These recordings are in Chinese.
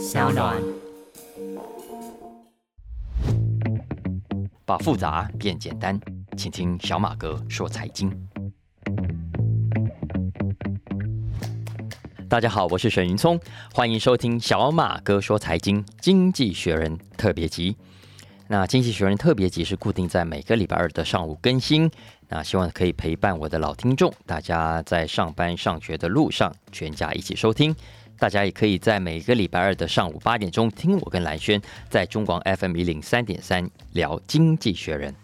小暖。把复杂变简单，请听小马哥说财经。大家好，我是沈云聪，欢迎收听小马哥说财经经济学人特别集。那经济学人特别集是固定在每个礼拜二的上午更新，那希望可以陪伴我的老听众，大家在上班上学的路上，全家一起收听。大家也可以在每个礼拜二的上午八点钟听我跟蓝轩在中广 FM 一零三点三聊经济学人。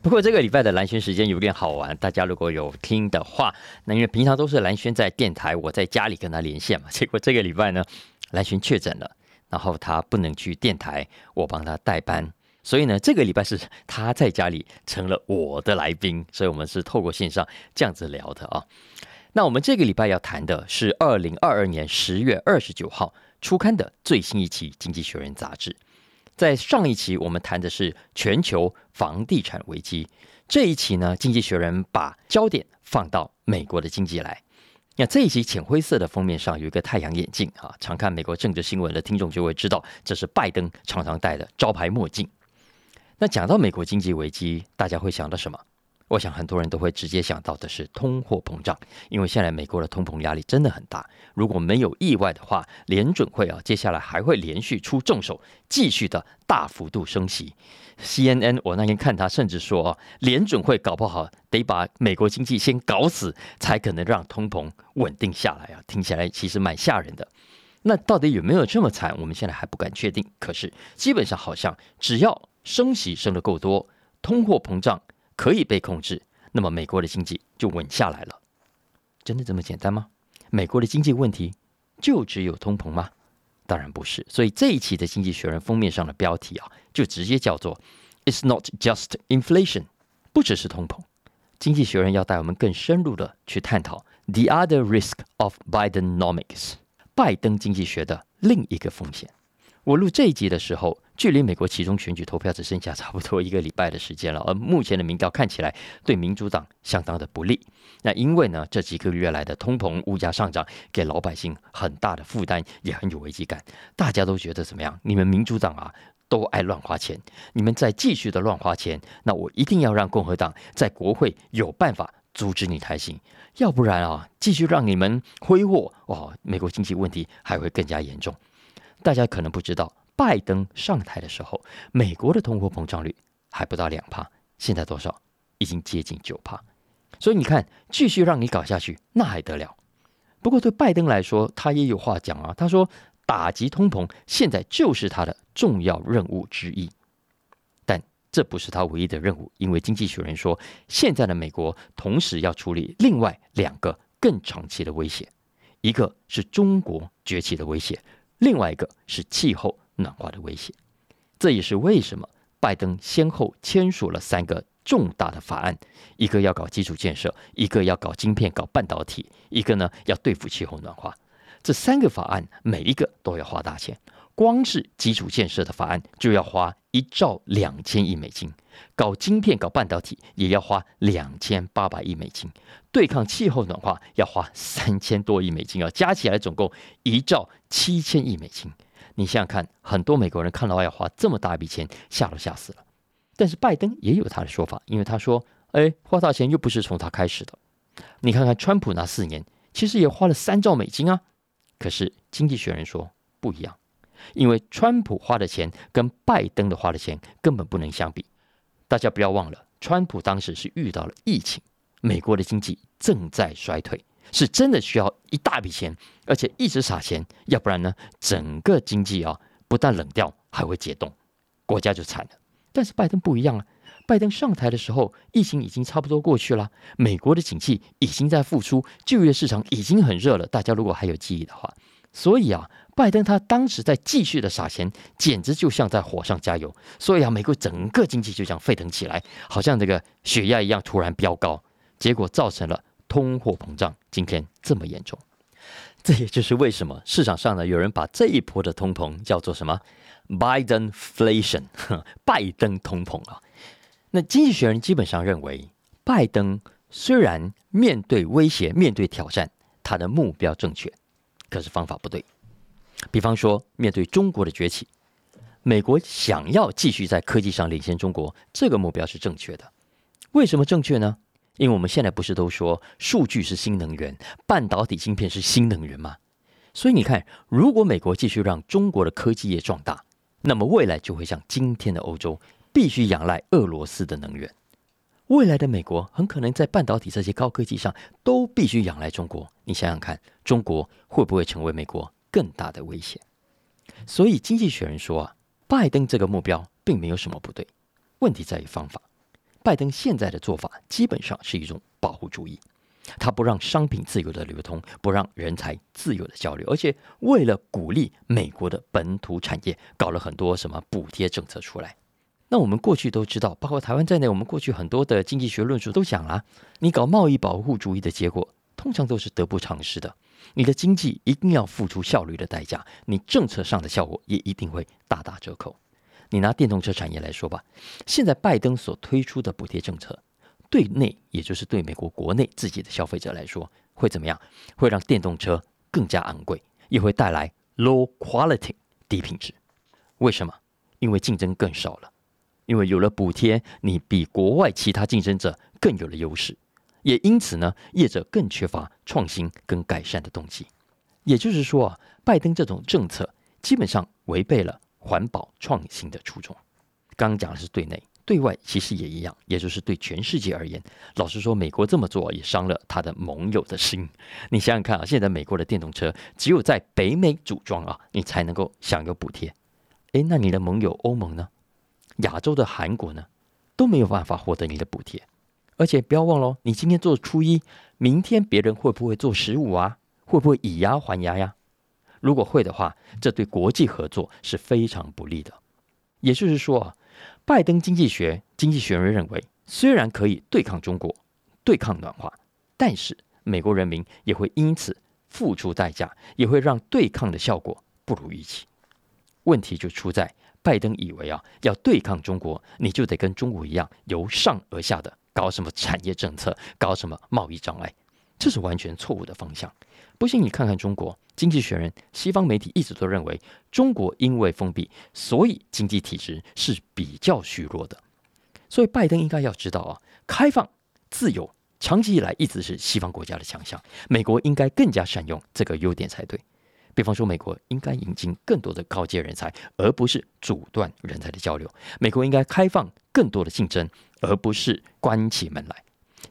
不过这个礼拜的蓝轩时间有点好玩，大家如果有听的话，那因为平常都是蓝轩在电台，我在家里跟他连线嘛。结果这个礼拜呢，蓝轩确诊了，然后他不能去电台，我帮他代班，所以呢，这个礼拜是他在家里成了我的来宾，所以我们是透过线上这样子聊的啊。那我们这个礼拜要谈的是二零二二年十月二十九号出刊的最新一期《经济学人》杂志。在上一期我们谈的是全球房地产危机，这一期呢，《经济学人》把焦点放到美国的经济来。那这一期浅灰色的封面上有一个太阳眼镜啊，常看美国政治新闻的听众就会知道，这是拜登常常戴的招牌墨镜。那讲到美国经济危机，大家会想到什么？我想很多人都会直接想到的是通货膨胀，因为现在美国的通膨压力真的很大。如果没有意外的话，联准会啊接下来还会连续出重手，继续的大幅度升息。CNN 我那天看他甚至说啊，联准会搞不好得把美国经济先搞死，才可能让通膨稳定下来啊！听起来其实蛮吓人的。那到底有没有这么惨？我们现在还不敢确定。可是基本上好像只要升息升得够多，通货膨胀。可以被控制，那么美国的经济就稳下来了。真的这么简单吗？美国的经济问题就只有通膨吗？当然不是。所以这一期的《经济学人》封面上的标题啊，就直接叫做 “It's not just inflation”，不只是通膨。《经济学人》要带我们更深入的去探讨 “the other risk of Bidenomics”，拜登经济学的另一个风险。我录这一集的时候。距离美国其中选举投票只剩下差不多一个礼拜的时间了，而目前的民调看起来对民主党相当的不利。那因为呢，这几个月来的通膨、物价上涨，给老百姓很大的负担，也很有危机感。大家都觉得怎么样？你们民主党啊，都爱乱花钱，你们再继续的乱花钱，那我一定要让共和党在国会有办法阻止你才行，要不然啊，继续让你们挥霍，哇，美国经济问题还会更加严重。大家可能不知道。拜登上台的时候，美国的通货膨胀率还不到两帕，现在多少？已经接近九帕。所以你看，继续让你搞下去，那还得了？不过对拜登来说，他也有话讲啊。他说，打击通膨现在就是他的重要任务之一。但这不是他唯一的任务，因为经济学人说，现在的美国同时要处理另外两个更长期的威胁，一个是中国崛起的威胁，另外一个是气候。暖化的威胁，这也是为什么拜登先后签署了三个重大的法案：一个要搞基础建设，一个要搞晶片、搞半导体，一个呢要对付气候暖化。这三个法案每一个都要花大钱，光是基础建设的法案就要花一兆两千亿美金，搞晶片、搞半导体也要花两千八百亿美金，对抗气候暖化要花三千多亿美金啊，加起来总共一兆七千亿美金。你想想看，很多美国人看到要花这么大一笔钱，吓都吓死了。但是拜登也有他的说法，因为他说：“哎，花大钱又不是从他开始的。你看看川普那四年，其实也花了三兆美金啊。可是经济学人说不一样，因为川普花的钱跟拜登的花的钱根本不能相比。大家不要忘了，川普当时是遇到了疫情，美国的经济正在衰退。”是真的需要一大笔钱，而且一直撒钱，要不然呢，整个经济啊不但冷掉，还会解冻，国家就惨了。但是拜登不一样啊，拜登上台的时候，疫情已经差不多过去了，美国的景气已经在复苏，就业市场已经很热了。大家如果还有记忆的话，所以啊，拜登他当时在继续的撒钱，简直就像在火上加油。所以啊，美国整个经济就这样沸腾起来，好像这个血压一样突然飙高，结果造成了。通货膨胀今天这么严重，这也就是为什么市场上呢有人把这一波的通膨叫做什么 “Bidenflation”，拜登通膨啊。那经济学人基本上认为，拜登虽然面对威胁、面对挑战，他的目标正确，可是方法不对。比方说，面对中国的崛起，美国想要继续在科技上领先中国，这个目标是正确的。为什么正确呢？因为我们现在不是都说数据是新能源，半导体芯片是新能源吗？所以你看，如果美国继续让中国的科技业壮大，那么未来就会像今天的欧洲，必须仰赖俄罗斯的能源。未来的美国很可能在半导体这些高科技上都必须仰赖中国。你想想看，中国会不会成为美国更大的威胁？所以，经济学人说啊，拜登这个目标并没有什么不对，问题在于方法。拜登现在的做法基本上是一种保护主义，他不让商品自由的流通，不让人才自由的交流，而且为了鼓励美国的本土产业，搞了很多什么补贴政策出来。那我们过去都知道，包括台湾在内，我们过去很多的经济学论述都讲了，你搞贸易保护主义的结果，通常都是得不偿失的。你的经济一定要付出效率的代价，你政策上的效果也一定会大打折扣。你拿电动车产业来说吧，现在拜登所推出的补贴政策，对内也就是对美国国内自己的消费者来说，会怎么样？会让电动车更加昂贵，也会带来 low quality 低品质。为什么？因为竞争更少了，因为有了补贴，你比国外其他竞争者更有了优势，也因此呢，业者更缺乏创新跟改善的动机。也就是说啊，拜登这种政策基本上违背了。环保创新的初衷，刚讲的是对内，对外其实也一样，也就是对全世界而言。老实说，美国这么做也伤了他的盟友的心。你想想看啊，现在美国的电动车只有在北美组装啊，你才能够享有补贴。诶，那你的盟友欧盟呢？亚洲的韩国呢？都没有办法获得你的补贴。而且不要忘了，你今天做初一，明天别人会不会做十五啊？会不会以牙还牙呀？如果会的话，这对国际合作是非常不利的。也就是说啊，拜登经济学经济学人认为，虽然可以对抗中国、对抗暖化，但是美国人民也会因此付出代价，也会让对抗的效果不如预期。问题就出在拜登以为啊，要对抗中国，你就得跟中国一样，由上而下的搞什么产业政策，搞什么贸易障碍，这是完全错误的方向。不信你看看中国。经济学人、西方媒体一直都认为，中国因为封闭，所以经济体制是比较虚弱的。所以拜登应该要知道啊，开放、自由，长期以来一直是西方国家的强项。美国应该更加善用这个优点才对。比方说，美国应该引进更多的高阶人才，而不是阻断人才的交流。美国应该开放更多的竞争，而不是关起门来。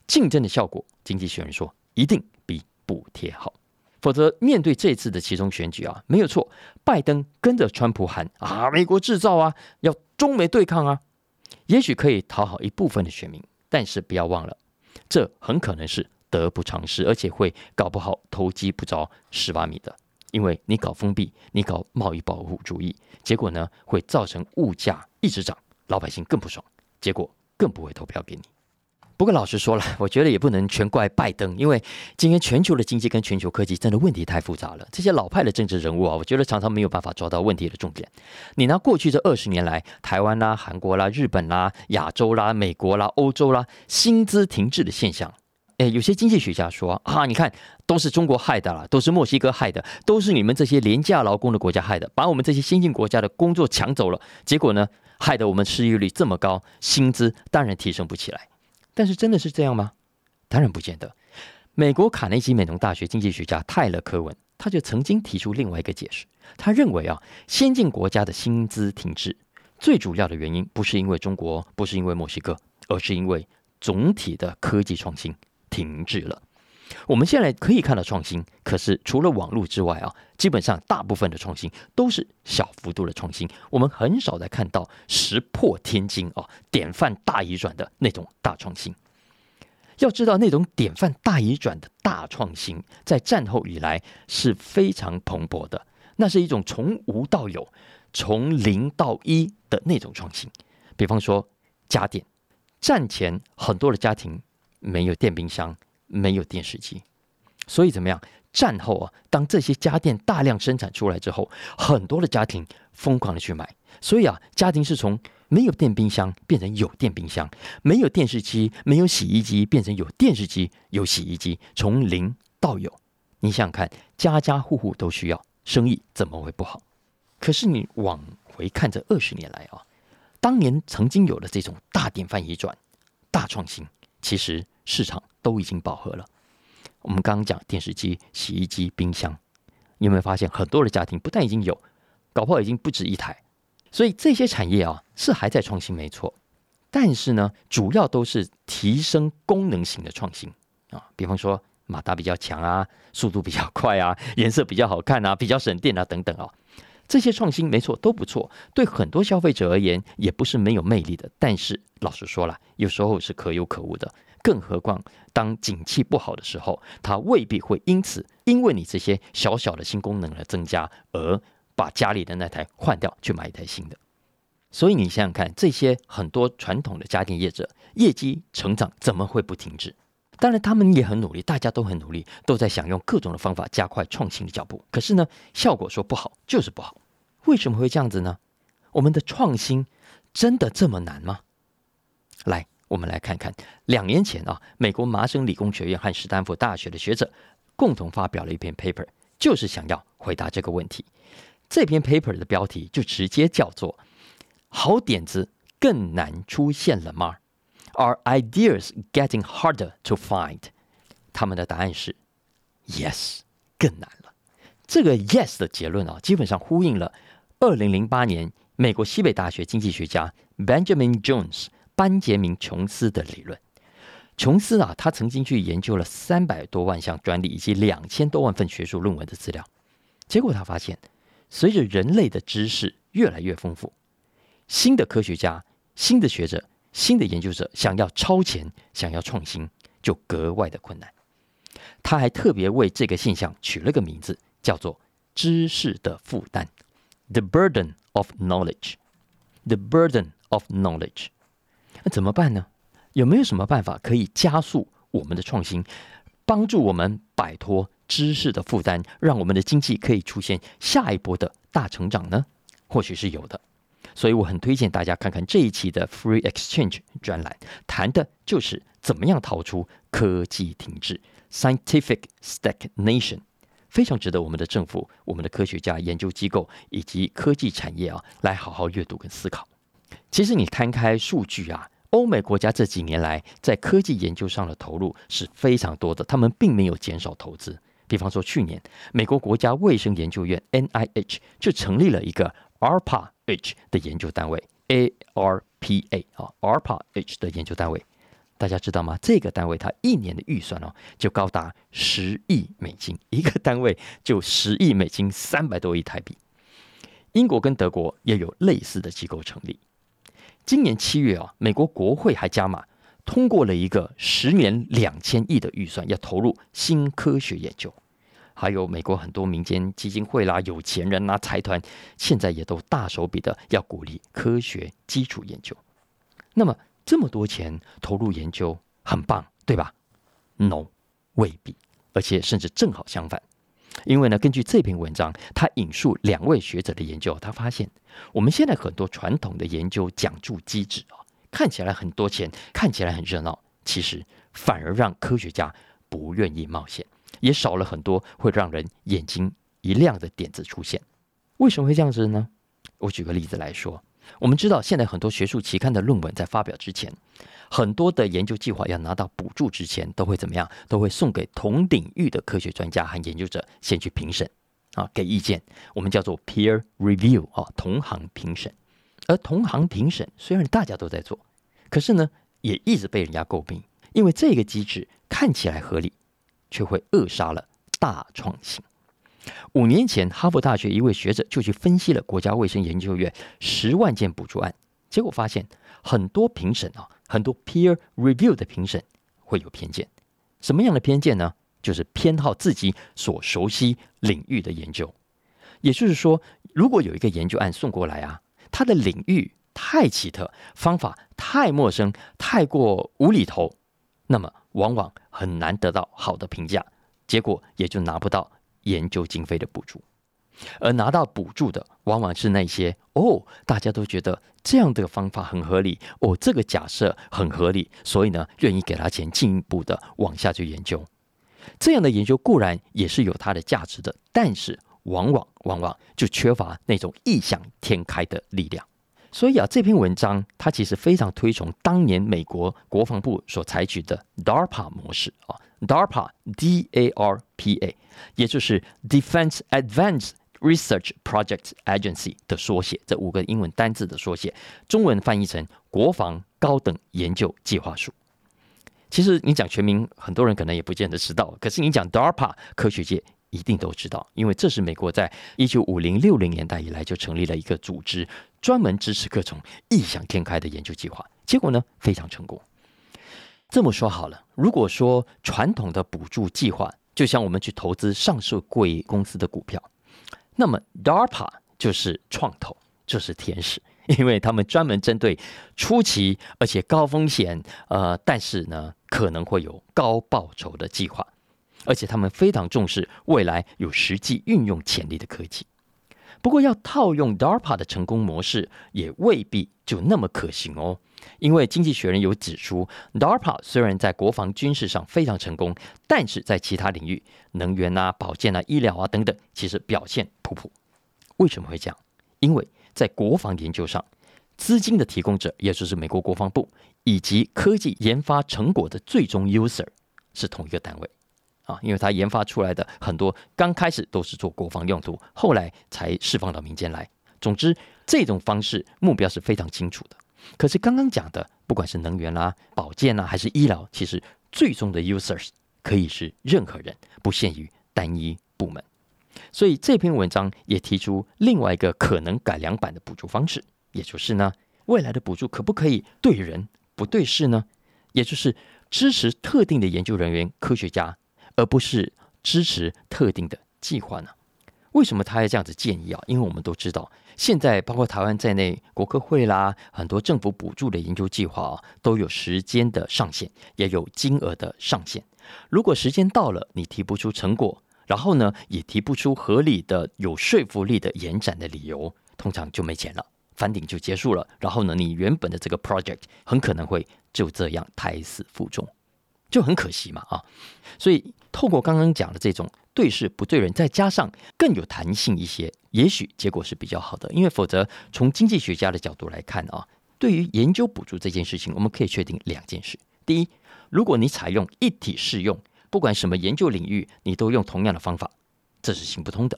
竞争的效果，经济学人说，一定比补贴好。否则，面对这次的其中选举啊，没有错，拜登跟着川普喊啊，美国制造啊，要中美对抗啊，也许可以讨好一部分的选民，但是不要忘了，这很可能是得不偿失，而且会搞不好投机不着十八米的，因为你搞封闭，你搞贸易保护主义，结果呢会造成物价一直涨，老百姓更不爽，结果更不会投票给你。不过老实说了，我觉得也不能全怪拜登，因为今天全球的经济跟全球科技真的问题太复杂了。这些老派的政治人物啊，我觉得常常没有办法抓到问题的重点。你拿过去这二十年来，台湾啦、韩国啦、日本啦、亚洲啦、美国啦、欧洲啦，薪资停滞的现象，诶，有些经济学家说啊，你看都是中国害的啦，都是墨西哥害的，都是你们这些廉价劳工的国家害的，把我们这些先进国家的工作抢走了，结果呢，害得我们失业率这么高，薪资当然提升不起来。但是真的是这样吗？当然不见得。美国卡内基美农大学经济学家泰勒·科文，他就曾经提出另外一个解释。他认为啊，先进国家的薪资停滞，最主要的原因不是因为中国，不是因为墨西哥，而是因为总体的科技创新停滞了。我们现在可以看到创新，可是除了网络之外啊，基本上大部分的创新都是小幅度的创新。我们很少再看到石破天惊啊、典范大移转的那种大创新。要知道，那种典范大移转的大创新，在战后以来是非常蓬勃的。那是一种从无到有、从零到一的那种创新。比方说家电，战前很多的家庭没有电冰箱。没有电视机，所以怎么样？战后啊，当这些家电大量生产出来之后，很多的家庭疯狂的去买，所以啊，家庭是从没有电冰箱变成有电冰箱，没有电视机、没有洗衣机变成有电视机、有洗衣机，从零到有。你想想看，家家户户都需要，生意怎么会不好？可是你往回看这二十年来啊，当年曾经有了这种大典范移转、大创新，其实市场都已经饱和了。我们刚刚讲电视机、洗衣机、冰箱，你有没有发现很多的家庭不但已经有，搞不好已经不止一台？所以这些产业啊是还在创新，没错。但是呢，主要都是提升功能型的创新啊，比方说马达比较强啊，速度比较快啊，颜色比较好看啊，比较省电啊等等啊，这些创新没错都不错，对很多消费者而言也不是没有魅力的。但是老实说了，有时候是可有可无的，更何况当景气不好的时候，它未必会因此因为你这些小小的新功能的增加而把家里的那台换掉去买一台新的。所以你想想看，这些很多传统的家电业者业绩成长怎么会不停止？当然，他们也很努力，大家都很努力，都在想用各种的方法加快创新的脚步。可是呢，效果说不好就是不好。为什么会这样子呢？我们的创新真的这么难吗？来，我们来看看两年前啊，美国麻省理工学院和斯坦福大学的学者共同发表了一篇 paper，就是想要回答这个问题。这篇 paper 的标题就直接叫做。好点子更难出现了吗？Are ideas getting harder to find？他们的答案是 Yes，更难了。这个 Yes 的结论啊，基本上呼应了二零零八年美国西北大学经济学家 Benjamin Jones 班杰明琼斯的理论。琼斯啊，他曾经去研究了三百多万项专利以及两千多万份学术论文的资料，结果他发现，随着人类的知识越来越丰富。新的科学家、新的学者、新的研究者想要超前、想要创新，就格外的困难。他还特别为这个现象取了个名字，叫做“知识的负担 ”（The burden of knowledge）。The burden of knowledge。那怎么办呢？有没有什么办法可以加速我们的创新，帮助我们摆脱知识的负担，让我们的经济可以出现下一波的大成长呢？或许是有的。所以我很推荐大家看看这一期的 Free Exchange 专栏，谈的就是怎么样逃出科技停滞 （Scientific Stagnation），非常值得我们的政府、我们的科学家、研究机构以及科技产业啊来好好阅读跟思考。其实你摊开数据啊，欧美国家这几年来在科技研究上的投入是非常多的，他们并没有减少投资。比方说，去年美国国家卫生研究院 （NIH） 就成立了一个 ARPA。H 的研究单位，ARPA 啊，ARPA-H 的研究单位，大家知道吗？这个单位它一年的预算哦，就高达十亿美金，一个单位就十亿美金，三百多亿台币。英国跟德国也有类似的机构成立。今年七月啊，美国国会还加码通过了一个十年两千亿的预算，要投入新科学研究。还有美国很多民间基金会啦、有钱人啦、财团，现在也都大手笔的要鼓励科学基础研究。那么这么多钱投入研究，很棒，对吧？No，未必，而且甚至正好相反。因为呢，根据这篇文章，他引述两位学者的研究，他发现我们现在很多传统的研究奖助机制啊，看起来很多钱，看起来很热闹，其实反而让科学家不愿意冒险。也少了很多会让人眼睛一亮的点子出现。为什么会这样子呢？我举个例子来说，我们知道现在很多学术期刊的论文在发表之前，很多的研究计划要拿到补助之前，都会怎么样？都会送给同领域的科学专家和研究者先去评审啊，给意见。我们叫做 peer review 啊，同行评审。而同行评审虽然大家都在做，可是呢，也一直被人家诟病，因为这个机制看起来合理。却会扼杀了大创新。五年前，哈佛大学一位学者就去分析了国家卫生研究院十万件补助案，结果发现很多评审啊，很多 peer review 的评审会有偏见。什么样的偏见呢？就是偏好自己所熟悉领域的研究。也就是说，如果有一个研究案送过来啊，它的领域太奇特，方法太陌生，太过无厘头，那么。往往很难得到好的评价，结果也就拿不到研究经费的补助。而拿到补助的，往往是那些哦，大家都觉得这样的方法很合理，哦，这个假设很合理，所以呢，愿意给他钱进一步的往下去研究。这样的研究固然也是有它的价值的，但是往往往往就缺乏那种异想天开的力量。所以啊，这篇文章它其实非常推崇当年美国国防部所采取的 DARPA 模式啊，DARPA D A R P A，也就是 Defense Advanced Research Project Agency 的缩写，这五个英文单字的缩写，中文翻译成国防高等研究计划署。其实你讲全名，很多人可能也不见得知道，可是你讲 DARPA，科学界。一定都知道，因为这是美国在一九五零六零年代以来就成立了一个组织，专门支持各种异想天开的研究计划。结果呢，非常成功。这么说好了，如果说传统的补助计划就像我们去投资上市贵公司的股票，那么 DARPA 就是创投，就是天使，因为他们专门针对初期而且高风险，呃，但是呢可能会有高报酬的计划。而且他们非常重视未来有实际运用潜力的科技。不过，要套用 DARPA 的成功模式，也未必就那么可行哦。因为《经济学人》有指出，DARPA 虽然在国防军事上非常成功，但是在其他领域，能源啊、保健啊、医疗啊等等，其实表现普普。为什么会这样？因为在国防研究上，资金的提供者，也就是美国国防部，以及科技研发成果的最终 user 是同一个单位。啊，因为它研发出来的很多刚开始都是做国防用途，后来才释放到民间来。总之，这种方式目标是非常清楚的。可是刚刚讲的，不管是能源啦、保健啦，还是医疗，其实最终的 users 可以是任何人，不限于单一部门。所以这篇文章也提出另外一个可能改良版的补助方式，也就是呢，未来的补助可不可以对人不对事呢？也就是支持特定的研究人员、科学家。而不是支持特定的计划呢？为什么他要这样子建议啊？因为我们都知道，现在包括台湾在内，国科会啦，很多政府补助的研究计划啊，都有时间的上限，也有金额的上限。如果时间到了，你提不出成果，然后呢，也提不出合理的、有说服力的延展的理由，通常就没钱了，翻顶就结束了。然后呢，你原本的这个 project 很可能会就这样胎死腹中。就很可惜嘛啊，所以透过刚刚讲的这种对事不对人，再加上更有弹性一些，也许结果是比较好的。因为否则从经济学家的角度来看啊，对于研究补助这件事情，我们可以确定两件事：第一，如果你采用一体适用，不管什么研究领域，你都用同样的方法，这是行不通的。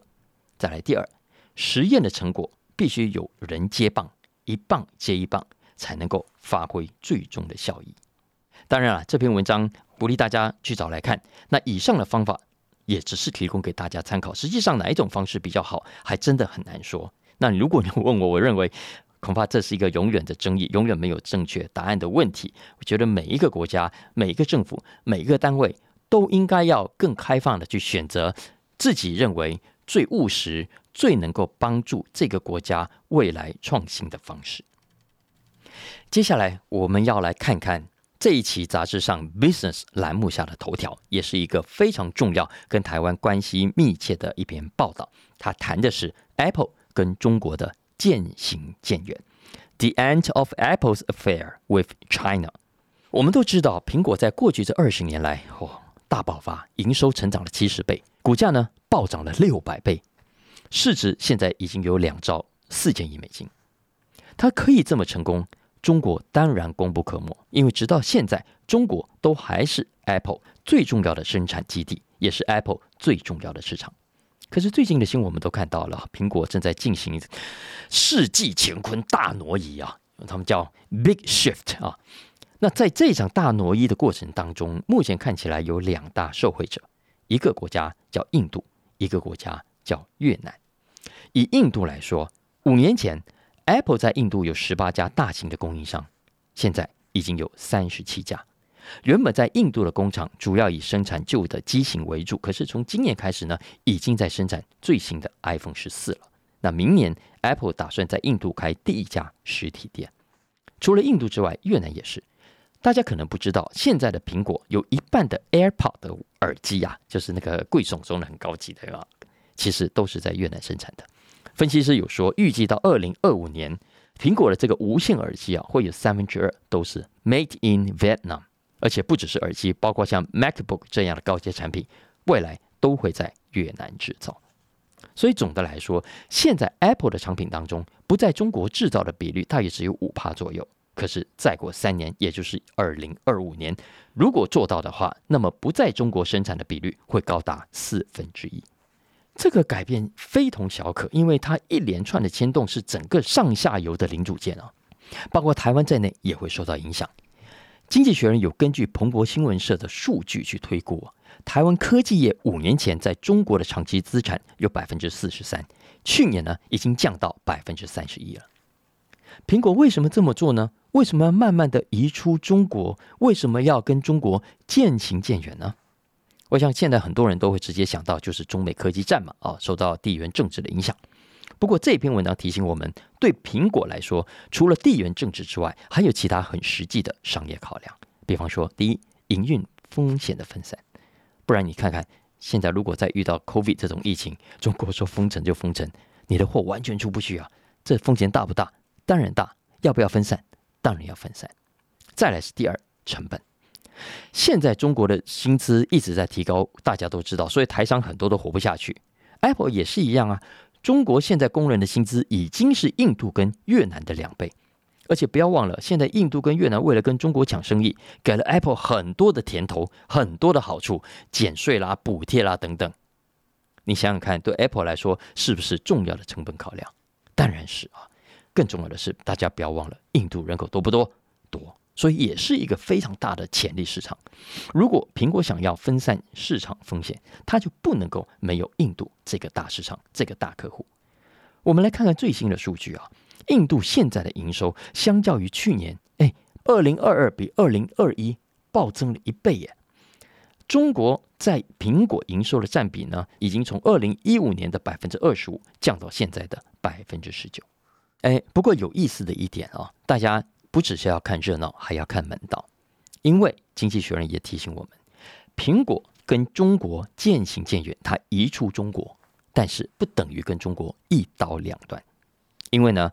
再来第二，实验的成果必须有人接棒，一棒接一棒，才能够发挥最终的效益。当然了，这篇文章鼓励大家去找来看。那以上的方法也只是提供给大家参考，实际上哪一种方式比较好，还真的很难说。那如果你问我，我认为恐怕这是一个永远的争议，永远没有正确答案的问题。我觉得每一个国家、每一个政府、每一个单位都应该要更开放的去选择自己认为最务实、最能够帮助这个国家未来创新的方式。接下来我们要来看看。这一期杂志上 Business 栏目下的头条，也是一个非常重要、跟台湾关系密切的一篇报道。它谈的是 Apple 跟中国的渐行渐远，The End of Apple's Affair with China。我们都知道，苹果在过去这二十年来，哦，大爆发，营收成长了七十倍，股价呢暴涨了六百倍，市值现在已经有两兆四千亿美金。它可以这么成功？中国当然功不可没，因为直到现在，中国都还是 Apple 最重要的生产基地，也是 Apple 最重要的市场。可是最近的新闻我们都看到了，苹果正在进行世纪乾坤大挪移啊，他们叫 Big Shift 啊。那在这场大挪移的过程当中，目前看起来有两大受惠者，一个国家叫印度，一个国家叫越南。以印度来说，五年前。Apple 在印度有十八家大型的供应商，现在已经有三十七家。原本在印度的工厂主要以生产旧的机型为主，可是从今年开始呢，已经在生产最新的 iPhone 十四了。那明年 Apple 打算在印度开第一家实体店。除了印度之外，越南也是。大家可能不知道，现在的苹果有一半的 AirPod 的耳机呀，就是那个贵重中的很高级的啊，其实都是在越南生产的。分析师有说，预计到二零二五年，苹果的这个无线耳机啊，会有三分之二都是 Made in Vietnam，而且不只是耳机，包括像 MacBook 这样的高阶产品，未来都会在越南制造。所以总的来说，现在 Apple 的产品当中不在中国制造的比率大约只有五帕左右。可是再过三年，也就是二零二五年，如果做到的话，那么不在中国生产的比率会高达四分之一。这个改变非同小可，因为它一连串的牵动是整个上下游的零组件啊，包括台湾在内也会受到影响。经济学人有根据彭博新闻社的数据去推估，台湾科技业五年前在中国的长期资产有百分之四十三，去年呢已经降到百分之三十一了。苹果为什么这么做呢？为什么要慢慢的移出中国？为什么要跟中国渐行渐远呢？我想现在很多人都会直接想到就是中美科技战嘛，啊，受到地缘政治的影响。不过这篇文章提醒我们，对苹果来说，除了地缘政治之外，还有其他很实际的商业考量。比方说，第一，营运风险的分散。不然你看看，现在如果再遇到 COVID 这种疫情，中国说封城就封城，你的货完全出不去啊，这风险大不大？当然大。要不要分散？当然要分散。再来是第二成本。现在中国的薪资一直在提高，大家都知道，所以台商很多都活不下去。Apple 也是一样啊。中国现在工人的薪资已经是印度跟越南的两倍，而且不要忘了，现在印度跟越南为了跟中国抢生意，给了 Apple 很多的甜头，很多的好处，减税啦、补贴啦等等。你想想看，对 Apple 来说是不是重要的成本考量？当然是啊。更重要的是，大家不要忘了，印度人口多不多？多，所以也是一个非常大的潜力市场。如果苹果想要分散市场风险，它就不能够没有印度这个大市场、这个大客户。我们来看看最新的数据啊，印度现在的营收相较于去年，哎，二零二二比二零二一暴增了一倍耶。中国在苹果营收的占比呢，已经从二零一五年的百分之二十五降到现在的百分之十九。哎，不过有意思的一点啊，大家不只是要看热闹，还要看门道。因为经济学人也提醒我们，苹果跟中国渐行渐远，它移出中国，但是不等于跟中国一刀两断。因为呢，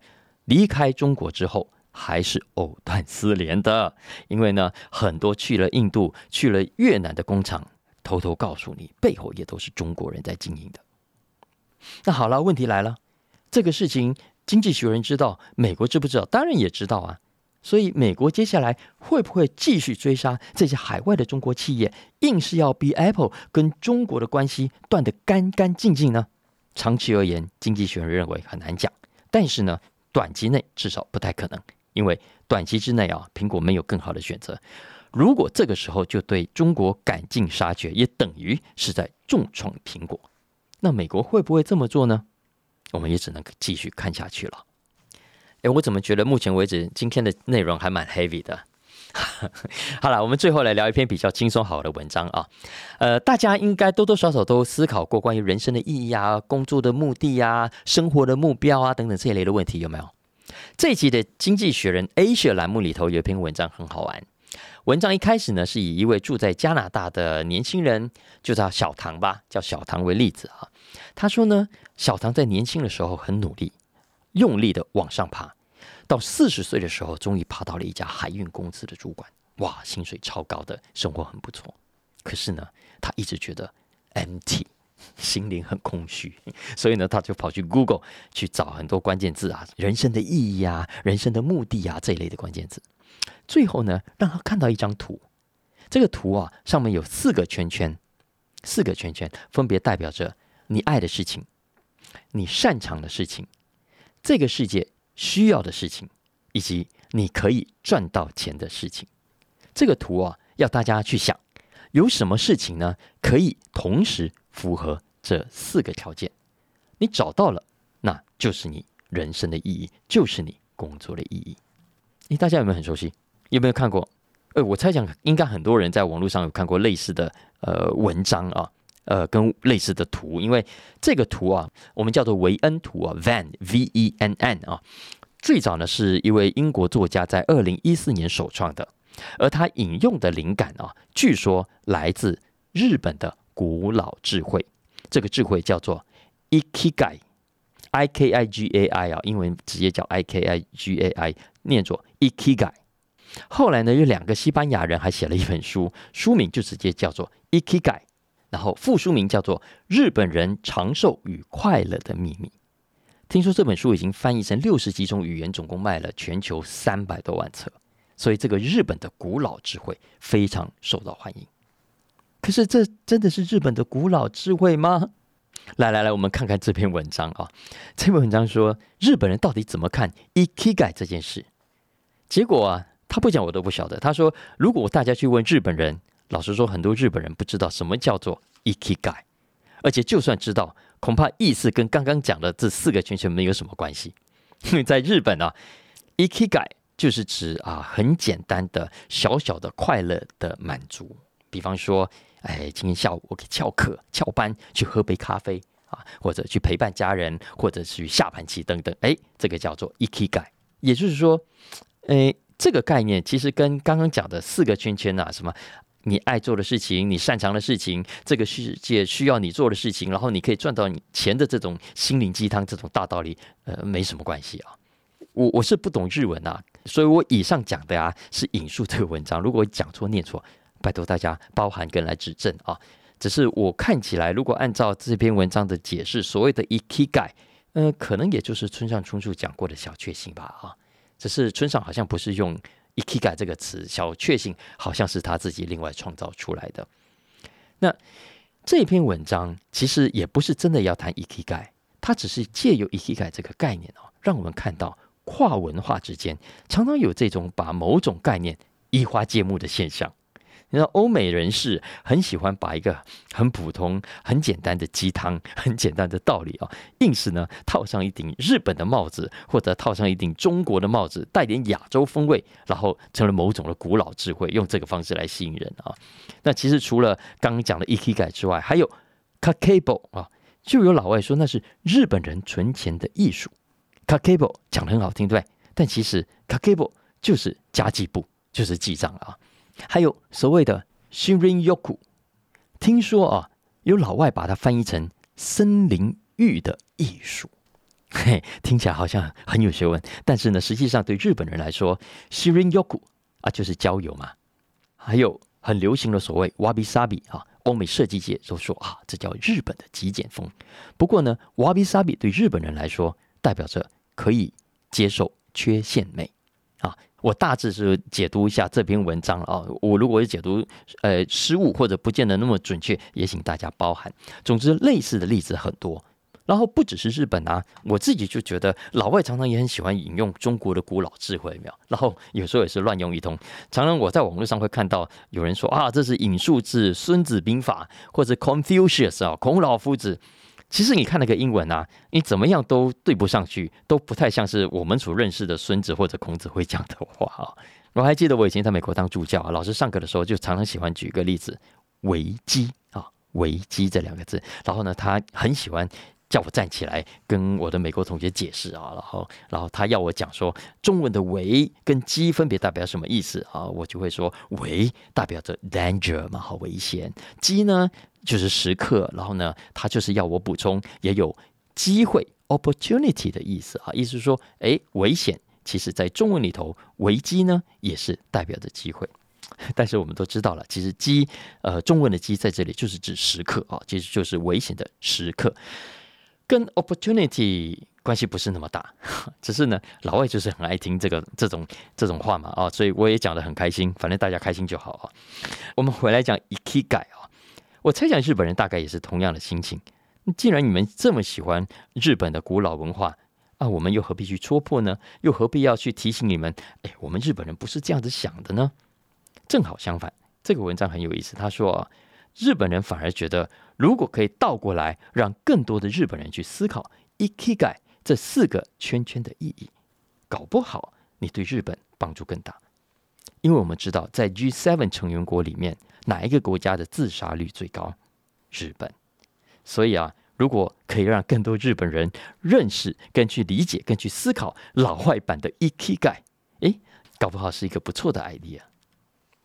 离开中国之后还是藕断丝连的。因为呢，很多去了印度、去了越南的工厂，偷偷告诉你，背后也都是中国人在经营的。那好了，问题来了，这个事情。经济学人知道，美国知不知道？当然也知道啊。所以，美国接下来会不会继续追杀这些海外的中国企业，硬是要逼 Apple 跟中国的关系断得干干净净呢？长期而言，经济学人认为很难讲。但是呢，短期内至少不太可能，因为短期之内啊，苹果没有更好的选择。如果这个时候就对中国赶尽杀绝，也等于是在重创苹果。那美国会不会这么做呢？我们也只能继续看下去了。哎，我怎么觉得目前为止今天的内容还蛮 heavy 的？好了，我们最后来聊一篇比较轻松好的文章啊。呃，大家应该多多少少都思考过关于人生的意义啊、工作的目的啊、生活的目标啊等等这一类的问题，有没有？这一期的《经济学人》Asia 栏目里头有一篇文章很好玩。文章一开始呢，是以一位住在加拿大的年轻人，就叫小唐吧，叫小唐为例子啊。他说呢，小唐在年轻的时候很努力，用力的往上爬，到四十岁的时候，终于爬到了一家海运公司的主管，哇，薪水超高的，生活很不错。可是呢，他一直觉得 empty，心灵很空虚，所以呢，他就跑去 Google 去找很多关键字啊，人生的意义啊，人生的目的啊这一类的关键字。最后呢，让他看到一张图，这个图啊，上面有四个圈圈，四个圈圈分别代表着。你爱的事情，你擅长的事情，这个世界需要的事情，以及你可以赚到钱的事情。这个图啊，要大家去想，有什么事情呢？可以同时符合这四个条件？你找到了，那就是你人生的意义，就是你工作的意义。诶，大家有没有很熟悉？有没有看过？呃，我猜想应该很多人在网络上有看过类似的呃文章啊。呃，跟类似的图，因为这个图啊，我们叫做维恩图啊，Van V E N N 啊，最早呢是一位英国作家在二零一四年首创的，而他引用的灵感啊，据说来自日本的古老智慧，这个智慧叫做 Ikigai，I K I G A I 啊，英文直接叫 I K I G A I，念作 Ikigai。后来呢，有两个西班牙人还写了一本书，书名就直接叫做 Ikigai。然后副书名叫做《日本人长寿与快乐的秘密》。听说这本书已经翻译成六十几种语言，总共卖了全球三百多万册，所以这个日本的古老智慧非常受到欢迎。可是，这真的是日本的古老智慧吗？来来来，我们看看这篇文章啊。这篇文章说日本人到底怎么看 ikigai 这件事？结果啊，他不讲我都不晓得。他说，如果大家去问日本人，老实说，很多日本人不知道什么叫做 ikigai，而且就算知道。恐怕意思跟刚刚讲的这四个圈圈没有什么关系，因为在日本啊，ikigai 就是指啊很简单的小小的快乐的满足，比方说，哎，今天下午我可以翘课翘班去喝杯咖啡啊，或者去陪伴家人，或者去下盘棋等等，哎，这个叫做 ikigai。也就是说，哎，这个概念其实跟刚刚讲的四个圈圈啊，什么？你爱做的事情，你擅长的事情，这个世界需要你做的事情，然后你可以赚到你钱的这种心灵鸡汤，这种大道理，呃，没什么关系啊。我我是不懂日文啊，所以我以上讲的啊是引述这个文章，如果讲错念错，拜托大家包涵跟来指正啊。只是我看起来，如果按照这篇文章的解释，所谓的 ikigai，呃，可能也就是村上春树讲过的小确幸吧啊。只是村上好像不是用。“Ika” 这个词，小确幸好像是他自己另外创造出来的。那这篇文章其实也不是真的要谈 “ika”，它只是借由 “ika” 这个概念哦，让我们看到跨文化之间常常有这种把某种概念移花接木的现象。你知道欧美人士很喜欢把一个很普通、很简单的鸡汤、很简单的道理啊，硬是呢套上一顶日本的帽子，或者套上一顶中国的帽子，带点亚洲风味，然后成了某种的古老智慧，用这个方式来吸引人啊。那其实除了刚刚讲的 ikigai 之外，还有 k a k a b o 啊，就有老外说那是日本人存钱的艺术。k a k a b o 讲的很好听，对，但其实 k a k a b o 就是家计簿，就是记账啊。还有所谓的 Shirin Yoku，听说啊，有老外把它翻译成森林浴的艺术，嘿，听起来好像很有学问。但是呢，实际上对日本人来说，Shirin Yoku 啊就是郊游嘛。还有很流行的所谓 Wabi Sabi 啊，欧美设计界都说啊，这叫日本的极简风。不过呢，Wabi Sabi 对日本人来说，代表着可以接受缺陷美啊。我大致是解读一下这篇文章啊，我如果是解读呃失误或者不见得那么准确，也请大家包涵。总之，类似的例子很多，然后不只是日本啊，我自己就觉得老外常常也很喜欢引用中国的古老智慧，没有？然后有时候也是乱用一通。常常我在网络上会看到有人说啊，这是引述自《孙子兵法》或者 Confucius 啊，孔老夫子。其实你看那个英文啊，你怎么样都对不上去，都不太像是我们所认识的孙子或者孔子会讲的话啊。我还记得我以前在美国当助教啊，老师上课的时候就常常喜欢举一个例子“危机”啊，“危机”这两个字。然后呢，他很喜欢叫我站起来跟我的美国同学解释啊，然后，然后他要我讲说中文的“危”跟“机”分别代表什么意思啊？我就会说“危”代表着 danger 嘛，好危险；“机”呢？就是时刻，然后呢，他就是要我补充，也有机会 （opportunity） 的意思啊，意思是说，哎，危险，其实在中文里头，危机呢也是代表着机会。但是我们都知道了，其实机，呃，中文的机在这里就是指时刻啊，其实就是危险的时刻，跟 opportunity 关系不是那么大。只是呢，老外就是很爱听这个这种这种话嘛啊，所以我也讲的很开心，反正大家开心就好啊。我们回来讲 “iki 改啊。我猜想日本人大概也是同样的心情。既然你们这么喜欢日本的古老文化啊，我们又何必去戳破呢？又何必要去提醒你们？哎，我们日本人不是这样子想的呢。正好相反，这个文章很有意思。他说啊，日本人反而觉得，如果可以倒过来，让更多的日本人去思考 “ikigai” 这四个圈圈的意义，搞不好你对日本帮助更大。因为我们知道，在 G7 成员国里面。哪一个国家的自杀率最高？日本。所以啊，如果可以让更多日本人认识、更去理解、更去思考老外版的 e k i g a 诶，搞不好是一个不错的 idea。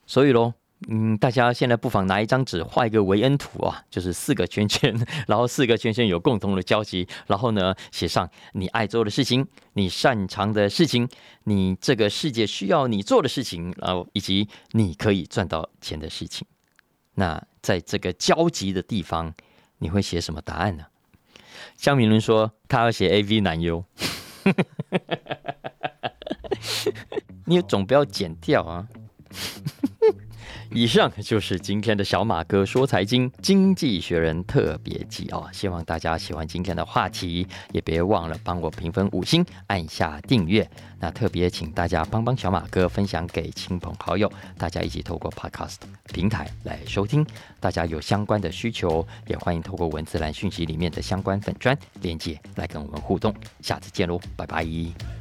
所以喽，嗯，大家现在不妨拿一张纸画一个维恩图啊，就是四个圈圈，然后四个圈圈有共同的交集，然后呢，写上你爱做的事情、你擅长的事情、你这个世界需要你做的事情，然后以及你可以赚到钱的事情。那在这个交集的地方，你会写什么答案呢？江明伦说他要写 A V 男优，你总不要剪掉啊。以上就是今天的小马哥说财经经济学人特别集哦，希望大家喜欢今天的话题，也别忘了帮我评分五星，按下订阅。那特别请大家帮帮小马哥分享给亲朋好友，大家一起透过 Podcast 平台来收听。大家有相关的需求，也欢迎透过文字栏讯息里面的相关粉砖链接来跟我们互动。下次见喽，拜拜。